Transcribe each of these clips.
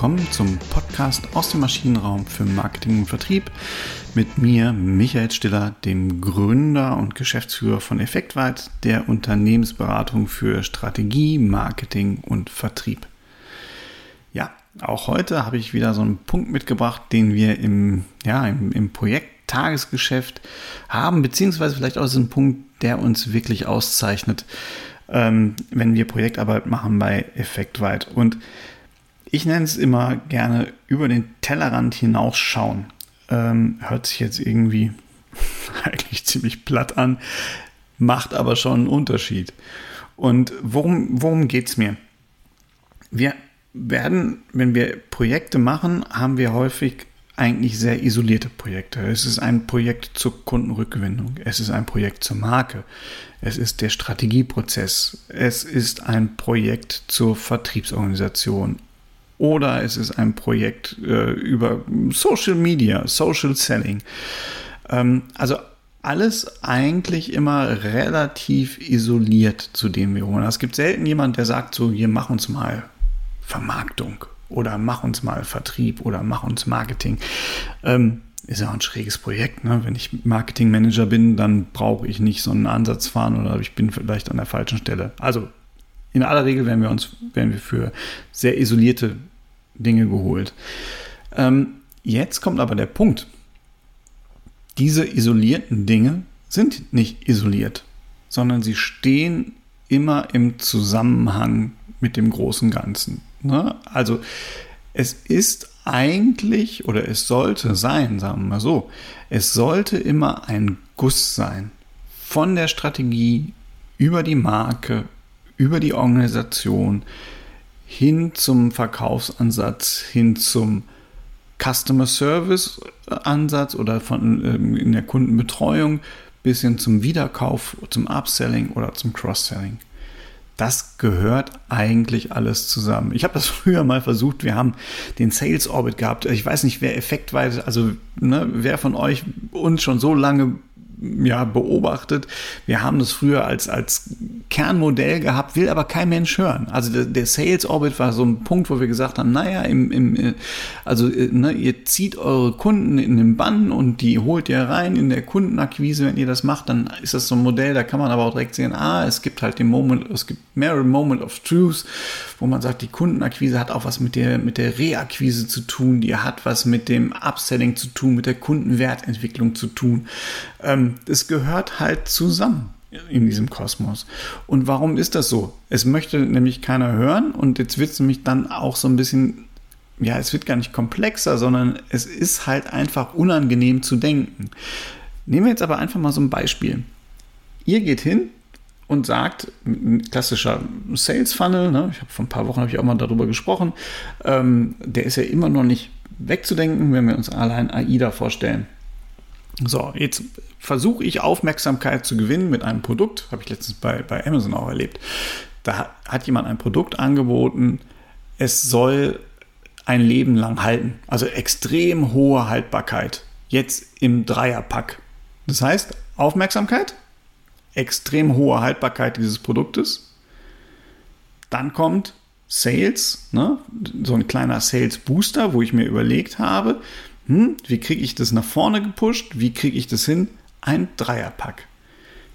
willkommen zum Podcast aus dem Maschinenraum für Marketing und Vertrieb mit mir, Michael Stiller, dem Gründer und Geschäftsführer von Effektweit, der Unternehmensberatung für Strategie, Marketing und Vertrieb. Ja, auch heute habe ich wieder so einen Punkt mitgebracht, den wir im, ja, im, im Projekt Tagesgeschäft haben, beziehungsweise vielleicht auch so ein Punkt, der uns wirklich auszeichnet, ähm, wenn wir Projektarbeit machen bei Effektweit. Und ich nenne es immer gerne über den Tellerrand hinausschauen. Ähm, hört sich jetzt irgendwie eigentlich ziemlich platt an, macht aber schon einen Unterschied. Und worum, worum geht es mir? Wir werden, wenn wir Projekte machen, haben wir häufig eigentlich sehr isolierte Projekte. Es ist ein Projekt zur Kundenrückgewinnung. Es ist ein Projekt zur Marke. Es ist der Strategieprozess. Es ist ein Projekt zur Vertriebsorganisation oder es ist ein Projekt äh, über Social Media, Social Selling. Ähm, also alles eigentlich immer relativ isoliert zu dem wir holen. Es gibt selten jemand, der sagt so, hier mach uns mal Vermarktung oder mach uns mal Vertrieb oder mach uns Marketing. Ähm, ist ja auch ein schräges Projekt. Ne? Wenn ich Marketingmanager bin, dann brauche ich nicht so einen Ansatz fahren oder ich bin vielleicht an der falschen Stelle. Also in aller Regel werden wir uns werden wir für sehr isolierte Dinge geholt. Ähm, jetzt kommt aber der Punkt. Diese isolierten Dinge sind nicht isoliert, sondern sie stehen immer im Zusammenhang mit dem großen Ganzen. Ne? Also es ist eigentlich oder es sollte sein, sagen wir mal so, es sollte immer ein Guss sein von der Strategie über die Marke, über die Organisation, hin zum Verkaufsansatz, hin zum Customer Service Ansatz oder von ähm, in der Kundenbetreuung bis hin zum Wiederkauf, zum Upselling oder zum Cross-Selling. Das gehört eigentlich alles zusammen. Ich habe das früher mal versucht. Wir haben den Sales Orbit gehabt. Ich weiß nicht, wer effektweise, also ne, wer von euch uns schon so lange ja, beobachtet. Wir haben das früher als, als Kernmodell gehabt, will aber kein Mensch hören. Also der, der Sales Orbit war so ein Punkt, wo wir gesagt haben, naja, im, im, äh, also äh, ne, ihr zieht eure Kunden in den Bann und die holt ihr rein in der Kundenakquise. Wenn ihr das macht, dann ist das so ein Modell, da kann man aber auch direkt sehen, ah, es gibt halt den Moment, es gibt mehrere Moment of Truth, wo man sagt, die Kundenakquise hat auch was mit der, mit der Reakquise zu tun, die hat was mit dem Upselling zu tun, mit der Kundenwertentwicklung zu tun. Ähm, das gehört halt zusammen in diesem Kosmos. Und warum ist das so? Es möchte nämlich keiner hören und jetzt wird es nämlich dann auch so ein bisschen, ja, es wird gar nicht komplexer, sondern es ist halt einfach unangenehm zu denken. Nehmen wir jetzt aber einfach mal so ein Beispiel. Ihr geht hin und sagt, ein klassischer Sales Funnel, ne, ich habe vor ein paar Wochen ich auch mal darüber gesprochen, ähm, der ist ja immer noch nicht wegzudenken, wenn wir uns allein AIDA vorstellen. So, jetzt versuche ich Aufmerksamkeit zu gewinnen mit einem Produkt, habe ich letztens bei, bei Amazon auch erlebt. Da hat jemand ein Produkt angeboten, es soll ein Leben lang halten, also extrem hohe Haltbarkeit, jetzt im Dreierpack. Das heißt, Aufmerksamkeit, extrem hohe Haltbarkeit dieses Produktes. Dann kommt Sales, ne? so ein kleiner Sales Booster, wo ich mir überlegt habe, hm, wie kriege ich das nach vorne gepusht, wie kriege ich das hin? Ein Dreierpack.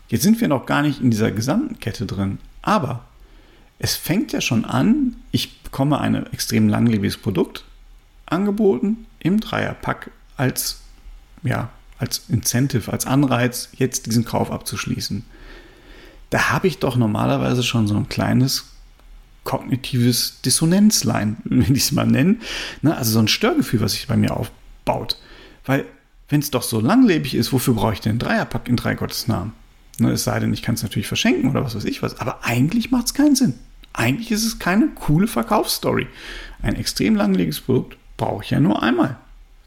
Jetzt sind wir noch gar nicht in dieser gesamten Kette drin, aber es fängt ja schon an, ich bekomme ein extrem langlebiges Produkt angeboten im Dreierpack als ja, als Incentive, als Anreiz, jetzt diesen Kauf abzuschließen. Da habe ich doch normalerweise schon so ein kleines kognitives Dissonenzlein, will ich es mal nennen. Ne? Also so ein Störgefühl, was sich bei mir aufbaut. Weil, wenn es doch so langlebig ist, wofür brauche ich denn einen Dreierpack in drei Gottes Namen? Ne, es sei denn, ich kann es natürlich verschenken oder was weiß ich was. Aber eigentlich macht es keinen Sinn. Eigentlich ist es keine coole Verkaufsstory. Ein extrem langlebiges Produkt brauche ich ja nur einmal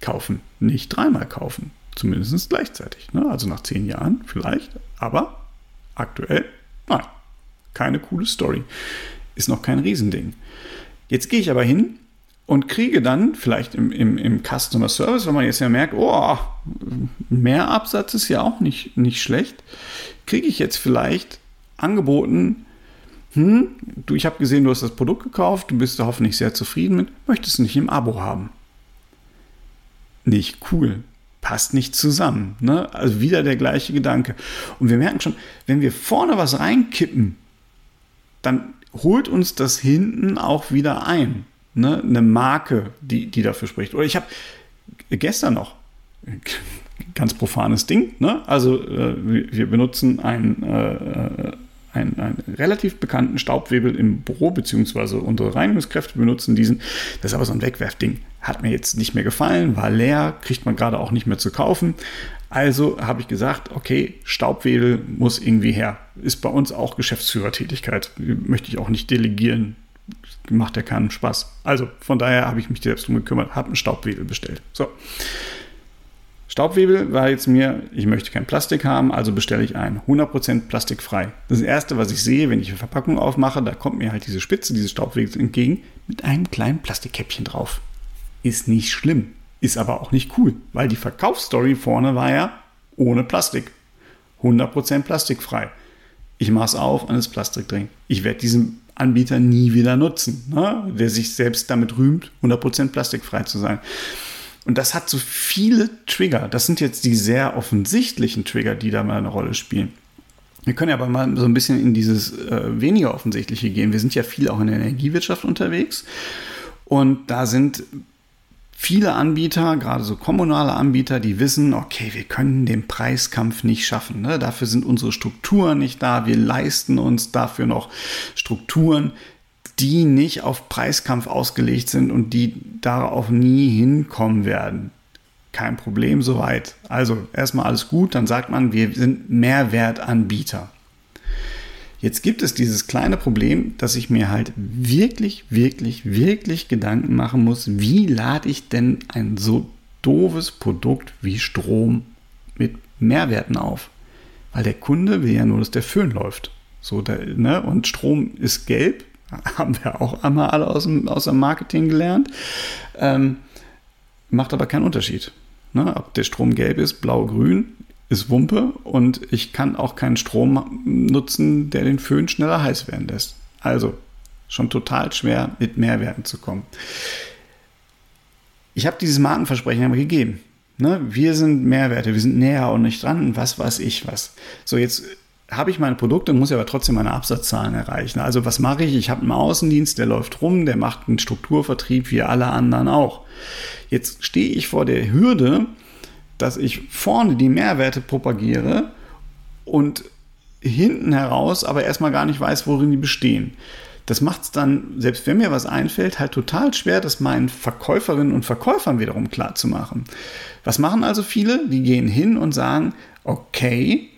kaufen, nicht dreimal kaufen. Zumindest gleichzeitig. Ne? Also nach zehn Jahren vielleicht. Aber aktuell, nein. Keine coole Story. Ist noch kein Riesending. Jetzt gehe ich aber hin und kriege dann vielleicht im, im, im Customer Service, wenn man jetzt ja merkt, oh, mehr Absatz ist ja auch nicht, nicht schlecht, kriege ich jetzt vielleicht angeboten, hm, du, ich habe gesehen, du hast das Produkt gekauft, du bist da hoffentlich sehr zufrieden mit, möchtest nicht im Abo haben. Nicht cool. Passt nicht zusammen. Ne? Also wieder der gleiche Gedanke. Und wir merken schon, wenn wir vorne was reinkippen, dann holt uns das hinten auch wieder ein. Ne? Eine Marke, die, die dafür spricht. Oder ich habe gestern noch, ganz profanes Ding, ne? also äh, wir benutzen ein äh, einen, einen relativ bekannten Staubwebel im Büro, beziehungsweise unsere Reinigungskräfte benutzen diesen. Das ist aber so ein Wegwerfding. Hat mir jetzt nicht mehr gefallen, war leer, kriegt man gerade auch nicht mehr zu kaufen. Also habe ich gesagt, okay, Staubwedel muss irgendwie her. Ist bei uns auch Geschäftsführertätigkeit. Möchte ich auch nicht delegieren. Macht ja keinen Spaß. Also von daher habe ich mich selbst drum gekümmert, habe einen Staubwedel bestellt. So. Staubwebel war jetzt mir, ich möchte kein Plastik haben, also bestelle ich ein. 100% plastikfrei. Das Erste, was ich sehe, wenn ich eine Verpackung aufmache, da kommt mir halt diese Spitze dieses Staubwebels entgegen mit einem kleinen Plastikkäppchen drauf. Ist nicht schlimm, ist aber auch nicht cool, weil die Verkaufsstory vorne war ja ohne Plastik. 100% plastikfrei. Ich mache es auf und es Plastik drin. Ich werde diesen Anbieter nie wieder nutzen, ne? der sich selbst damit rühmt, 100% plastikfrei zu sein. Und das hat so viele Trigger. Das sind jetzt die sehr offensichtlichen Trigger, die da mal eine Rolle spielen. Wir können ja aber mal so ein bisschen in dieses äh, weniger offensichtliche gehen. Wir sind ja viel auch in der Energiewirtschaft unterwegs. Und da sind viele Anbieter, gerade so kommunale Anbieter, die wissen, okay, wir können den Preiskampf nicht schaffen. Ne? Dafür sind unsere Strukturen nicht da. Wir leisten uns dafür noch Strukturen, die nicht auf Preiskampf ausgelegt sind und die darauf nie hinkommen werden. Kein Problem soweit. Also erstmal alles gut, dann sagt man, wir sind Mehrwertanbieter. Jetzt gibt es dieses kleine Problem, dass ich mir halt wirklich, wirklich, wirklich Gedanken machen muss, wie lade ich denn ein so doofes Produkt wie Strom mit Mehrwerten auf? Weil der Kunde will ja nur, dass der Föhn läuft. So, der, ne? Und Strom ist gelb, haben wir auch einmal alle aus dem, aus dem Marketing gelernt. Ähm, macht aber keinen Unterschied. Ne? Ob der Strom gelb ist, blau, grün, ist Wumpe und ich kann auch keinen Strom nutzen, der den Föhn schneller heiß werden lässt. Also schon total schwer mit Mehrwerten zu kommen. Ich habe dieses Markenversprechen aber gegeben. Ne? Wir sind Mehrwerte, wir sind näher und nicht dran, was weiß ich was. So, jetzt habe ich meine Produkte, muss aber trotzdem meine Absatzzahlen erreichen. Also was mache ich? Ich habe einen Außendienst, der läuft rum, der macht einen Strukturvertrieb wie alle anderen auch. Jetzt stehe ich vor der Hürde, dass ich vorne die Mehrwerte propagiere und hinten heraus aber erstmal gar nicht weiß, worin die bestehen. Das macht es dann, selbst wenn mir was einfällt, halt total schwer, das meinen Verkäuferinnen und Verkäufern wiederum klar zu machen. Was machen also viele? Die gehen hin und sagen, okay,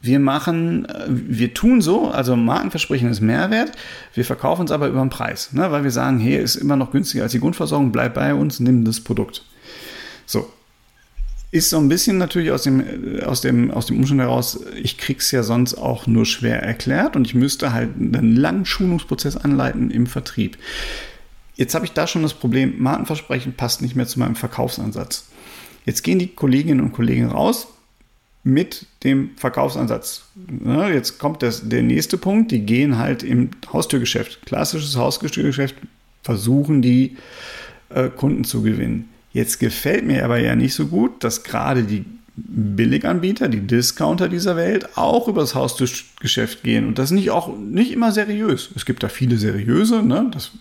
wir machen, äh, wir tun so, also Markenversprechen ist Mehrwert, wir verkaufen es aber über den Preis, ne, weil wir sagen, hey, ist immer noch günstiger als die Grundversorgung, bleib bei uns, nimm das Produkt. So. Ist so ein bisschen natürlich aus dem, äh, aus dem, aus dem Umstand heraus, ich krieg's ja sonst auch nur schwer erklärt und ich müsste halt einen langen Schulungsprozess anleiten im Vertrieb. Jetzt habe ich da schon das Problem, Markenversprechen passt nicht mehr zu meinem Verkaufsansatz. Jetzt gehen die Kolleginnen und Kollegen raus, mit dem Verkaufsansatz. Jetzt kommt das, der nächste Punkt, die gehen halt im Haustürgeschäft, klassisches Haustürgeschäft, versuchen die äh, Kunden zu gewinnen. Jetzt gefällt mir aber ja nicht so gut, dass gerade die Billiganbieter, die Discounter dieser Welt auch über das Haustürgeschäft gehen. Und das nicht auch nicht immer seriös. Es gibt da viele seriöse, ne? das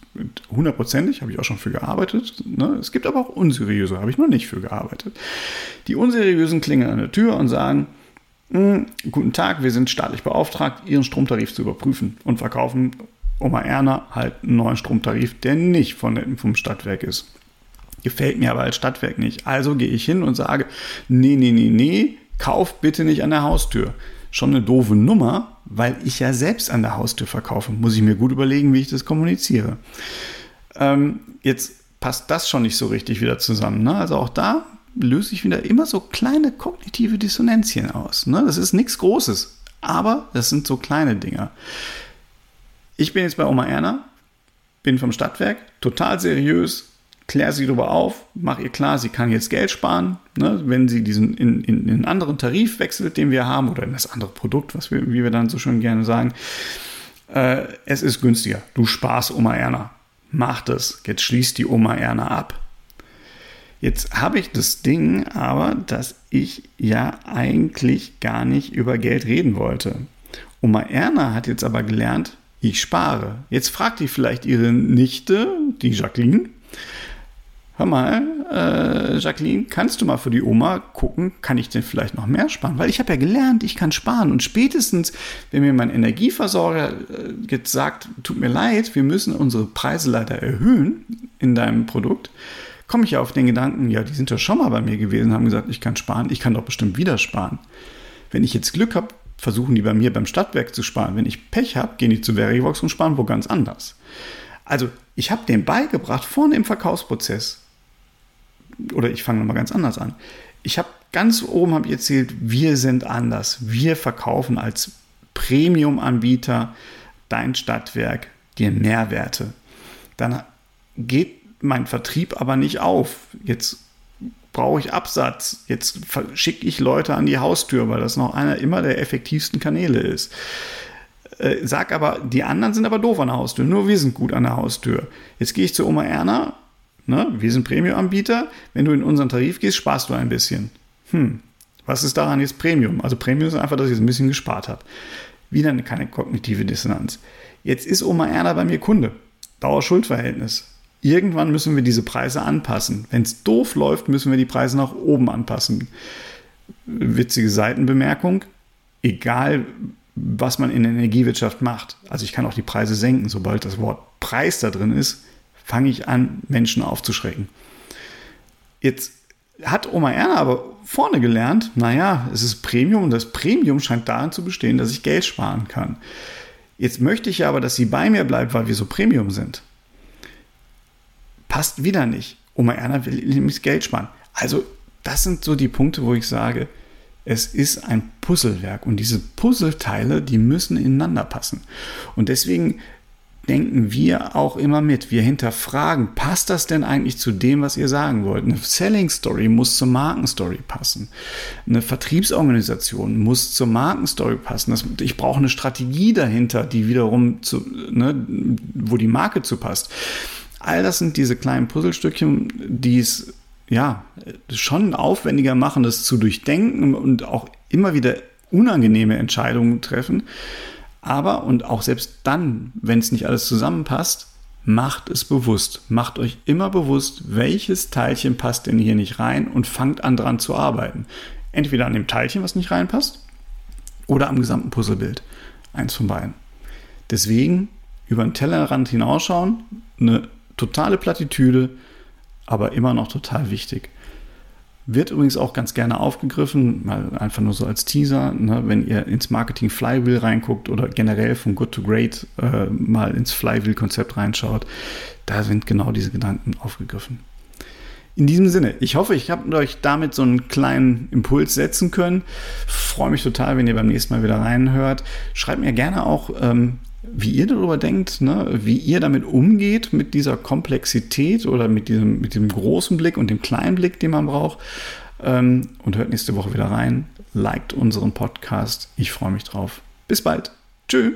hundertprozentig, habe ich auch schon für gearbeitet. Ne? Es gibt aber auch unseriöse, habe ich noch nicht für gearbeitet. Die unseriösen klingeln an der Tür und sagen, hm, guten Tag, wir sind staatlich beauftragt, Ihren Stromtarif zu überprüfen und verkaufen Oma Erna halt einen neuen Stromtarif, der nicht von, vom Stadtwerk ist. Gefällt mir aber als Stadtwerk nicht. Also gehe ich hin und sage, nee, nee, nee, nee, kauf bitte nicht an der Haustür. Schon eine doofe Nummer, weil ich ja selbst an der Haustür verkaufe. Muss ich mir gut überlegen, wie ich das kommuniziere. Ähm, jetzt passt das schon nicht so richtig wieder zusammen. Ne? Also auch da löse ich wieder immer so kleine kognitive Dissonanzien aus. Ne? Das ist nichts Großes, aber das sind so kleine Dinger. Ich bin jetzt bei Oma Erna, bin vom Stadtwerk, total seriös, klär sie darüber auf, mach ihr klar, sie kann jetzt Geld sparen, ne, wenn sie diesen in, in, in, einen anderen Tarif wechselt, den wir haben, oder in das andere Produkt, was wir, wie wir dann so schön gerne sagen. äh, es ist günstiger. Du sparst Oma Erna. Mach das. Jetzt schließt die Oma Erna ab. Jetzt habe ich das Ding aber, dass ich ja eigentlich gar nicht über Geld reden wollte. Oma Erna hat jetzt aber gelernt, ich spare. Jetzt fragt die vielleicht ihre Nichte, die Jacqueline, hör mal, äh, Jacqueline, kannst du mal für die Oma gucken, kann ich denn vielleicht noch mehr sparen? Weil ich habe ja gelernt, ich kann sparen. Und spätestens, wenn mir mein Energieversorger äh, jetzt sagt, tut mir leid, wir müssen unsere Preise leider erhöhen in deinem Produkt, komme ich ja auf den Gedanken, ja, die sind ja schon mal bei mir gewesen, haben gesagt, ich kann sparen, ich kann doch bestimmt wieder sparen. Wenn ich jetzt Glück habe, versuchen die bei mir beim Stadtwerk zu sparen. Wenn ich Pech habe, gehen die zu Verivox und sparen wo ganz anders. Also ich habe denen beigebracht, vorne im Verkaufsprozess, oder ich fange nochmal ganz anders an. Ich habe ganz oben habe ich erzählt, wir sind anders. Wir verkaufen als Premium-Anbieter dein Stadtwerk dir Mehrwerte. Dann geht mein Vertrieb aber nicht auf. Jetzt brauche ich Absatz. Jetzt schicke ich Leute an die Haustür, weil das noch einer immer der effektivsten Kanäle ist. Äh, sag aber, die anderen sind aber doof an der Haustür. Nur wir sind gut an der Haustür. Jetzt gehe ich zu Oma Erna. Ne? Wir sind Premium-Anbieter. Wenn du in unseren Tarif gehst, sparst du ein bisschen. Hm, was ist daran jetzt Premium? Also Premium ist einfach, dass ich ein bisschen gespart habe. Wieder keine kognitive Dissonanz. Jetzt ist Oma Erna bei mir Kunde. Dauerschuldverhältnis. Irgendwann müssen wir diese Preise anpassen. Wenn es doof läuft, müssen wir die Preise nach oben anpassen. Witzige Seitenbemerkung. Egal, was man in der Energiewirtschaft macht. Also ich kann auch die Preise senken. Sobald das Wort Preis da drin ist, fange ich an, Menschen aufzuschrecken. Jetzt hat Oma Erna aber vorne gelernt, naja, es ist Premium und das Premium scheint darin zu bestehen, dass ich Geld sparen kann. Jetzt möchte ich aber, dass sie bei mir bleibt, weil wir so Premium sind passt wieder nicht. Oma Erna will nämlich Geld sparen. Also, das sind so die Punkte, wo ich sage, es ist ein Puzzlewerk und diese Puzzleteile, die müssen ineinander passen. Und deswegen denken wir auch immer mit. Wir hinterfragen, passt das denn eigentlich zu dem, was ihr sagen wollt? Eine Selling Story muss zur Markenstory passen. Eine Vertriebsorganisation muss zur Markenstory passen. Das, ich brauche eine Strategie dahinter, die wiederum zu, ne, wo die Marke zu passt. All das sind diese kleinen Puzzlestückchen, die es ja schon aufwendiger machen, das zu durchdenken und auch immer wieder unangenehme Entscheidungen treffen. Aber und auch selbst dann, wenn es nicht alles zusammenpasst, macht es bewusst. Macht euch immer bewusst, welches Teilchen passt denn hier nicht rein und fangt an dran zu arbeiten. Entweder an dem Teilchen, was nicht reinpasst, oder am gesamten Puzzlebild. Eins von beiden. Deswegen über den Tellerrand hinausschauen, eine totale Plattitüde, aber immer noch total wichtig. Wird übrigens auch ganz gerne aufgegriffen, mal einfach nur so als Teaser, ne, wenn ihr ins Marketing Flywheel reinguckt oder generell von Good to Great äh, mal ins Flywheel-Konzept reinschaut, da sind genau diese Gedanken aufgegriffen. In diesem Sinne, ich hoffe, ich habe euch damit so einen kleinen Impuls setzen können. Freue mich total, wenn ihr beim nächsten Mal wieder reinhört. Schreibt mir gerne auch, ähm, wie ihr darüber denkt, ne? wie ihr damit umgeht, mit dieser Komplexität oder mit diesem, mit dem großen Blick und dem kleinen Blick, den man braucht. Ähm, und hört nächste Woche wieder rein. Liked unseren Podcast. Ich freue mich drauf. Bis bald. Tschüss.